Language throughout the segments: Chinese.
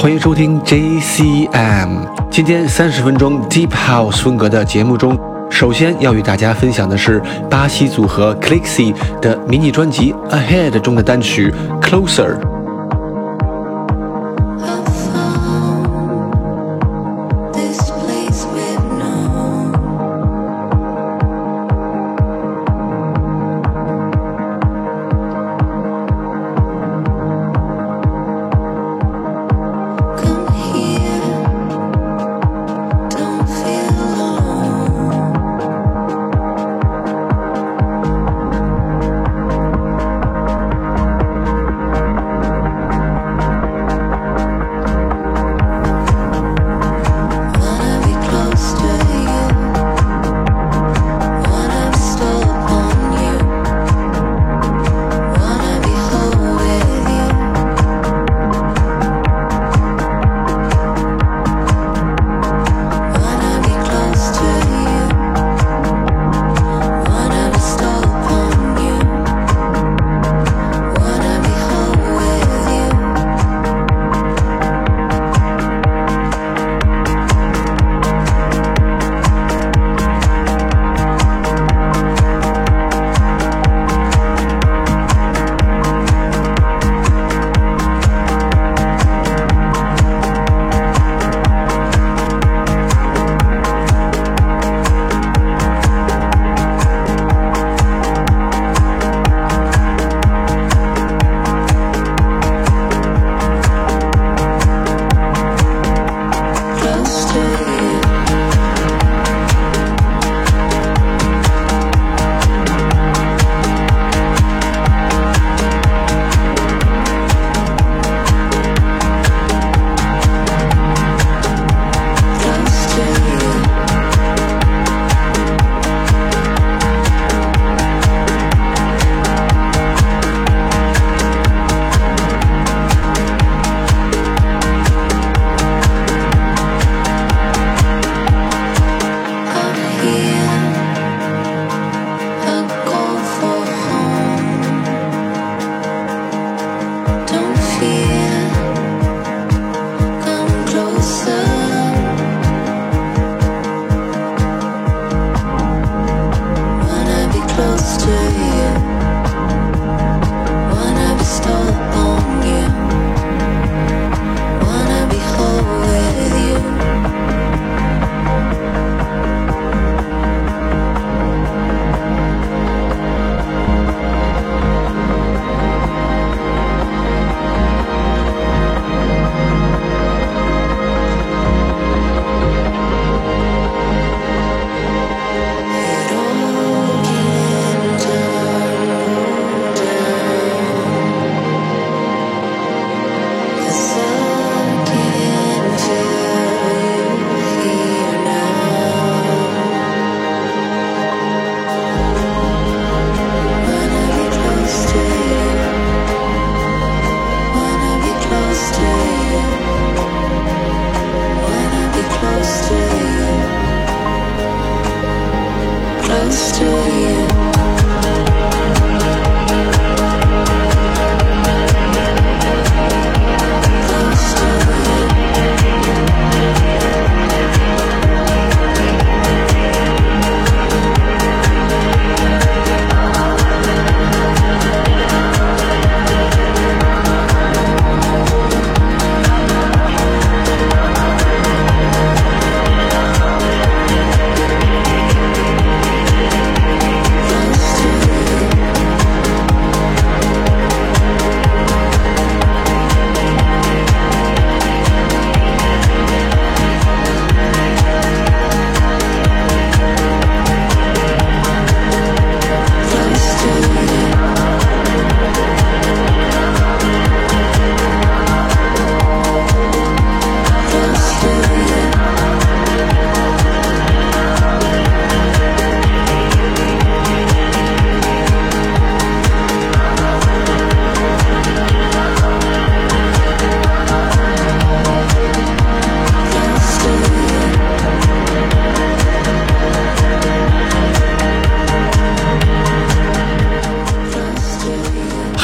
欢迎收听 JCM。今天三十分钟 Deep House 风格的节目中，首先要与大家分享的是巴西组合 Clixy 的迷你专辑 Ahead 中的单曲 Closer。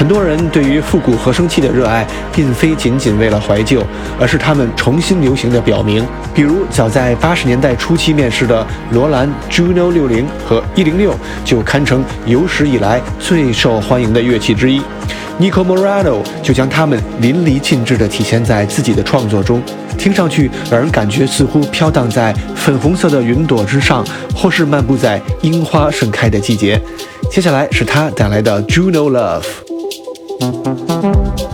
很多人对于复古合成器的热爱，并非仅仅为了怀旧，而是他们重新流行的表明。比如，早在八十年代初期面世的罗兰 Juno 六零和一零六，就堪称有史以来最受欢迎的乐器之一。Nico Morado 就将它们淋漓尽致地体现在自己的创作中，听上去让人感觉似乎飘荡在粉红色的云朵之上，或是漫步在樱花盛开的季节。接下来是他带来的 Juno Love。thank you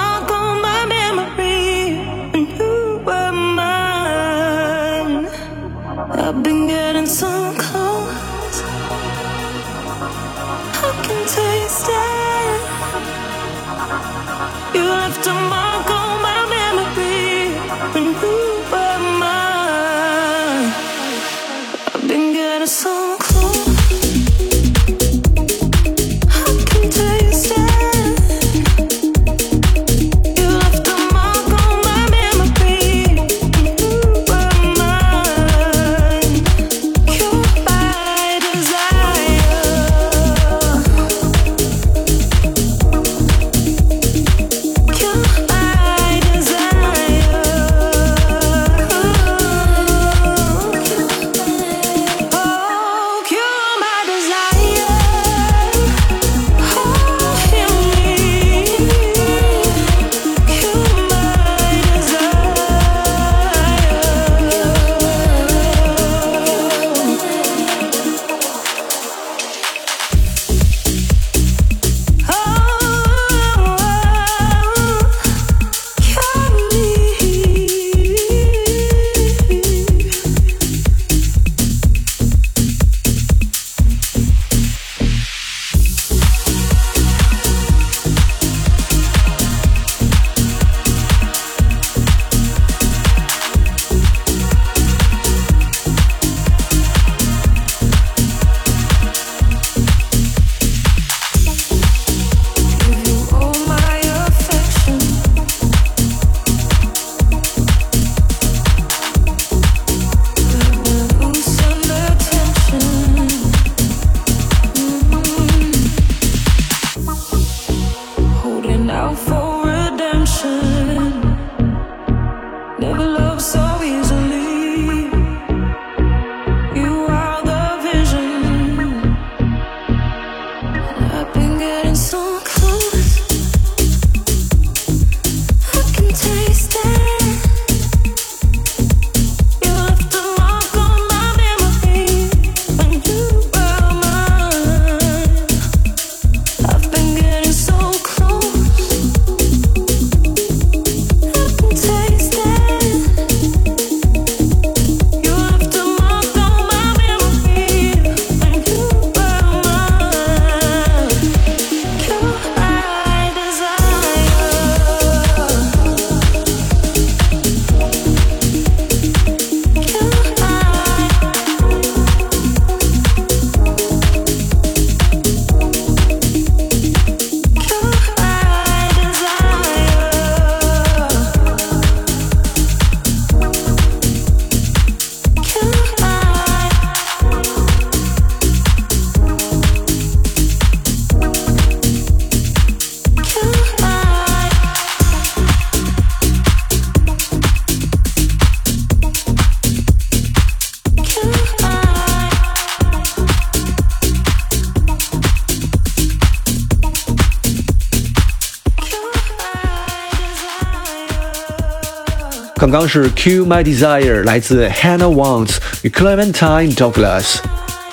刚刚是 Q My Desire 来自 Hannah Wants 与 Clementine Douglas。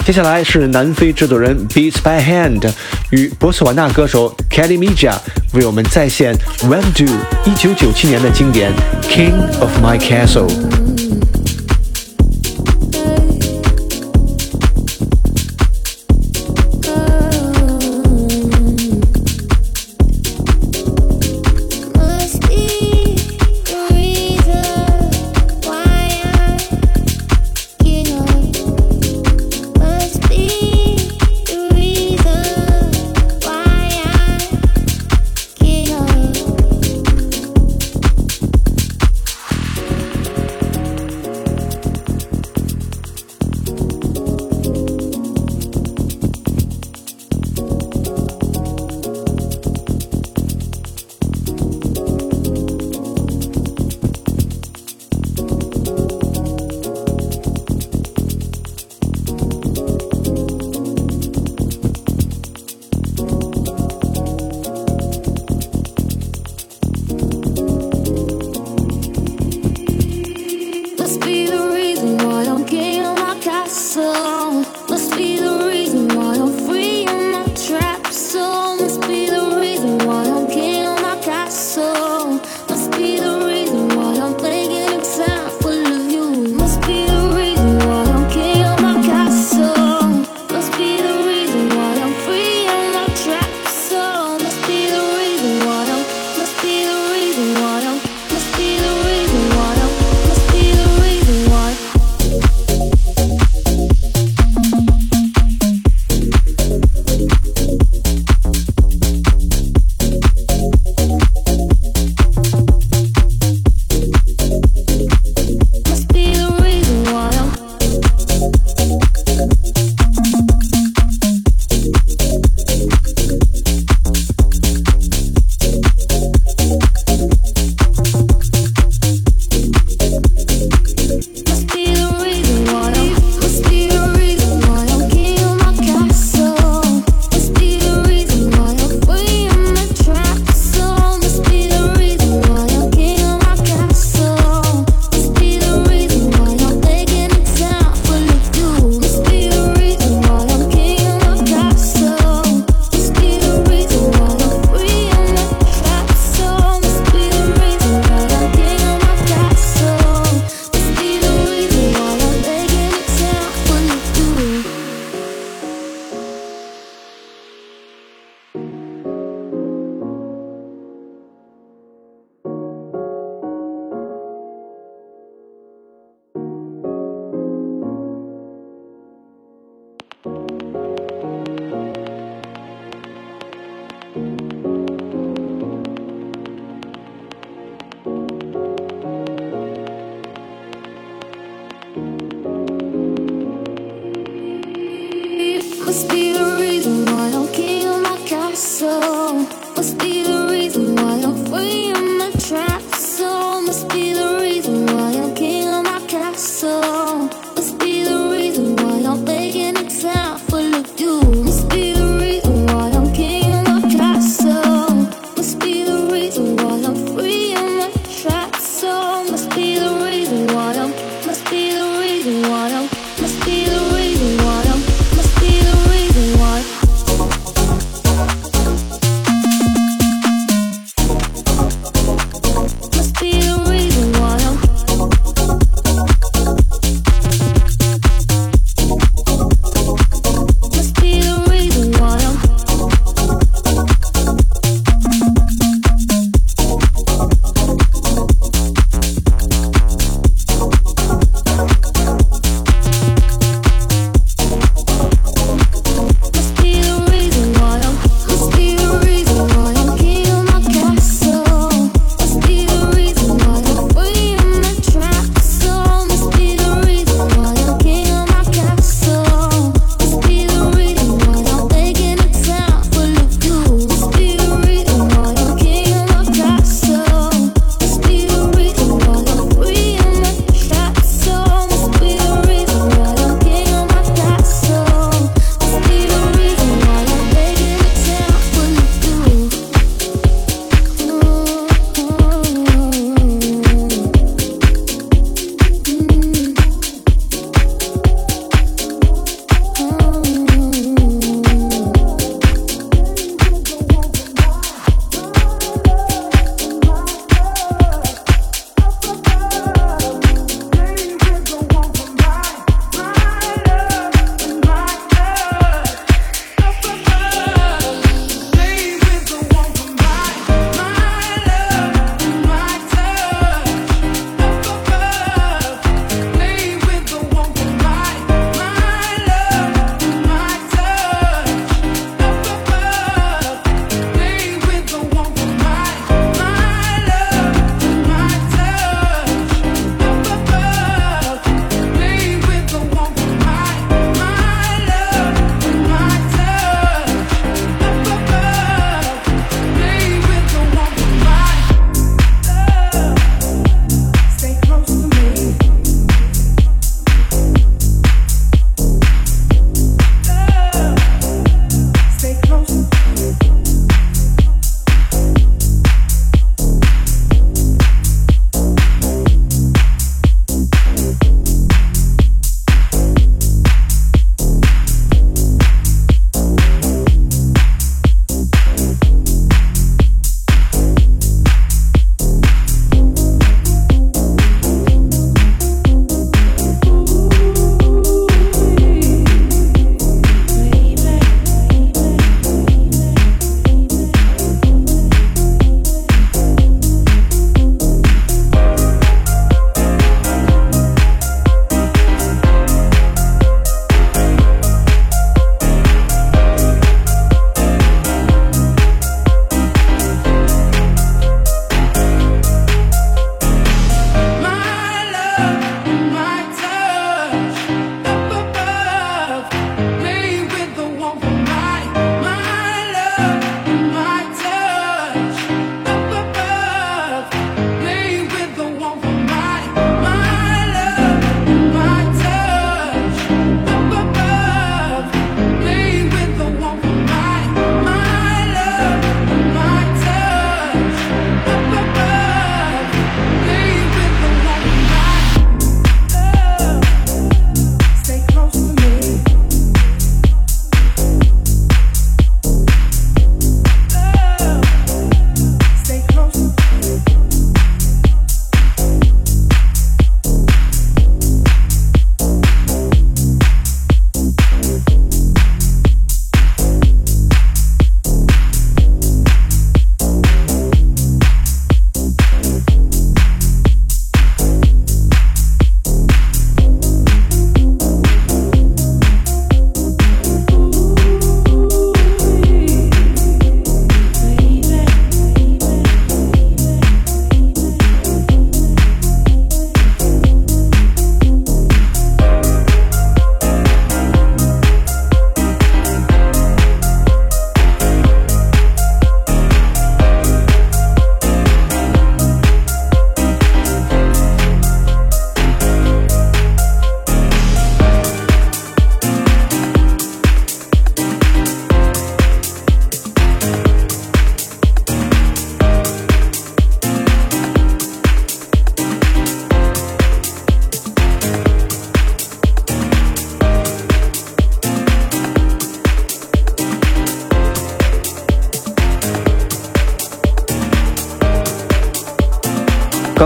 接下来是南非制作人 Beats by Hand 与博斯瓦纳歌手 Kelly Mija 为我们再现 Ramdo 1997年的经典 King of My Castle。 must be real.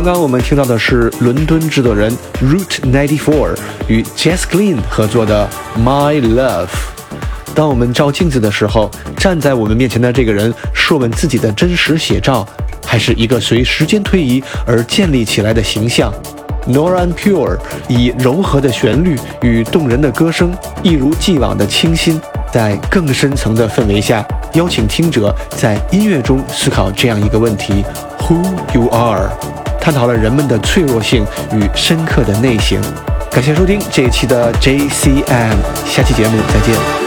刚刚我们听到的是伦敦制作人 Route 94与 Jess Glynne 合作的《My Love》。当我们照镜子的时候，站在我们面前的这个人是我们自己的真实写照，还是一个随时间推移而建立起来的形象？NORAN Pure 以柔和的旋律与动人的歌声，一如既往的清新，在更深层的氛围下，邀请听者在音乐中思考这样一个问题：Who you are。探讨了人们的脆弱性与深刻的内省。感谢收听这一期的 JCM，下期节目再见。